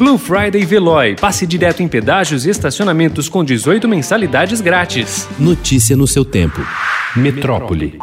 Blue Friday Veloy. Passe direto em pedágios e estacionamentos com 18 mensalidades grátis. Notícia no seu tempo. Metrópole.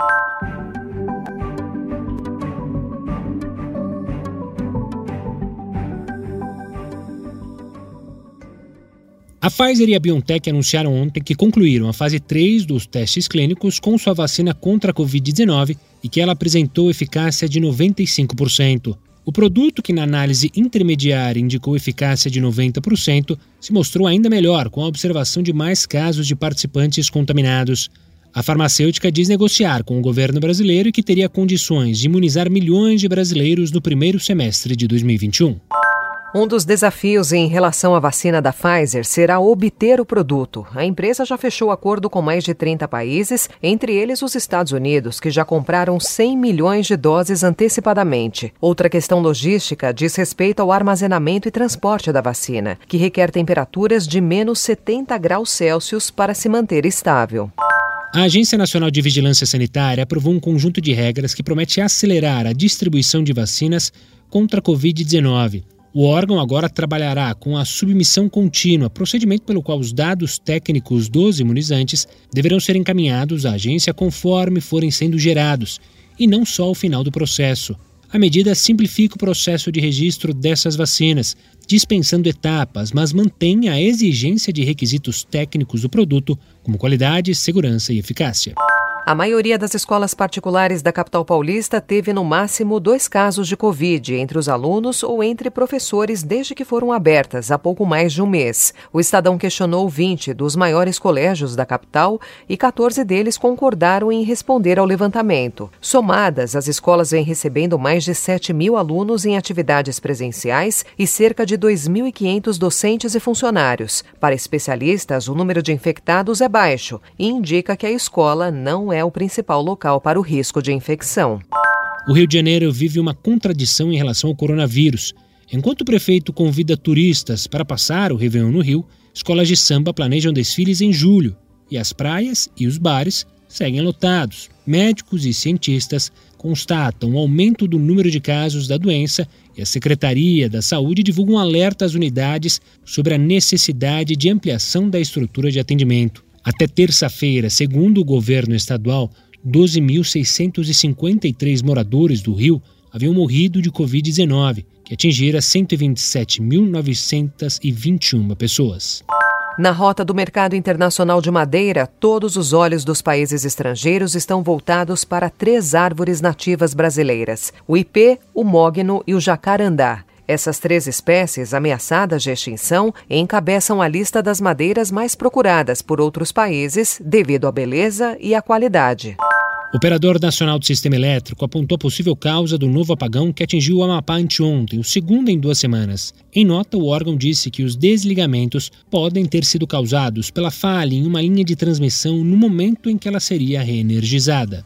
A Pfizer e a BioNTech anunciaram ontem que concluíram a fase 3 dos testes clínicos com sua vacina contra a Covid-19 e que ela apresentou eficácia de 95%. O produto, que na análise intermediária indicou eficácia de 90%, se mostrou ainda melhor com a observação de mais casos de participantes contaminados. A farmacêutica diz negociar com o governo brasileiro e que teria condições de imunizar milhões de brasileiros no primeiro semestre de 2021. Um dos desafios em relação à vacina da Pfizer será obter o produto. A empresa já fechou acordo com mais de 30 países, entre eles os Estados Unidos, que já compraram 100 milhões de doses antecipadamente. Outra questão logística diz respeito ao armazenamento e transporte da vacina, que requer temperaturas de menos 70 graus Celsius para se manter estável. A Agência Nacional de Vigilância Sanitária aprovou um conjunto de regras que promete acelerar a distribuição de vacinas contra a Covid-19. O órgão agora trabalhará com a submissão contínua, procedimento pelo qual os dados técnicos dos imunizantes deverão ser encaminhados à agência conforme forem sendo gerados, e não só ao final do processo. A medida simplifica o processo de registro dessas vacinas, dispensando etapas, mas mantém a exigência de requisitos técnicos do produto, como qualidade, segurança e eficácia. A maioria das escolas particulares da capital paulista teve no máximo dois casos de Covid entre os alunos ou entre professores desde que foram abertas há pouco mais de um mês. O Estadão questionou 20 dos maiores colégios da capital e 14 deles concordaram em responder ao levantamento. Somadas, as escolas vêm recebendo mais de 7 mil alunos em atividades presenciais e cerca de 2.500 docentes e funcionários. Para especialistas, o número de infectados é baixo e indica que a escola não é é o principal local para o risco de infecção. O Rio de Janeiro vive uma contradição em relação ao coronavírus. Enquanto o prefeito convida turistas para passar o Réveillon no Rio, escolas de samba planejam desfiles em julho e as praias e os bares seguem lotados. Médicos e cientistas constatam o aumento do número de casos da doença e a Secretaria da Saúde divulga um alerta às unidades sobre a necessidade de ampliação da estrutura de atendimento. Até terça-feira, segundo o governo estadual, 12.653 moradores do Rio haviam morrido de Covid-19, que atingira 127.921 pessoas. Na rota do mercado internacional de madeira, todos os olhos dos países estrangeiros estão voltados para três árvores nativas brasileiras: o ipê, o mogno e o jacarandá. Essas três espécies ameaçadas de extinção encabeçam a lista das madeiras mais procuradas por outros países devido à beleza e à qualidade. O Operador Nacional do Sistema Elétrico apontou possível causa do novo apagão que atingiu o Amapá anteontem, o segundo em duas semanas. Em nota, o órgão disse que os desligamentos podem ter sido causados pela falha em uma linha de transmissão no momento em que ela seria reenergizada.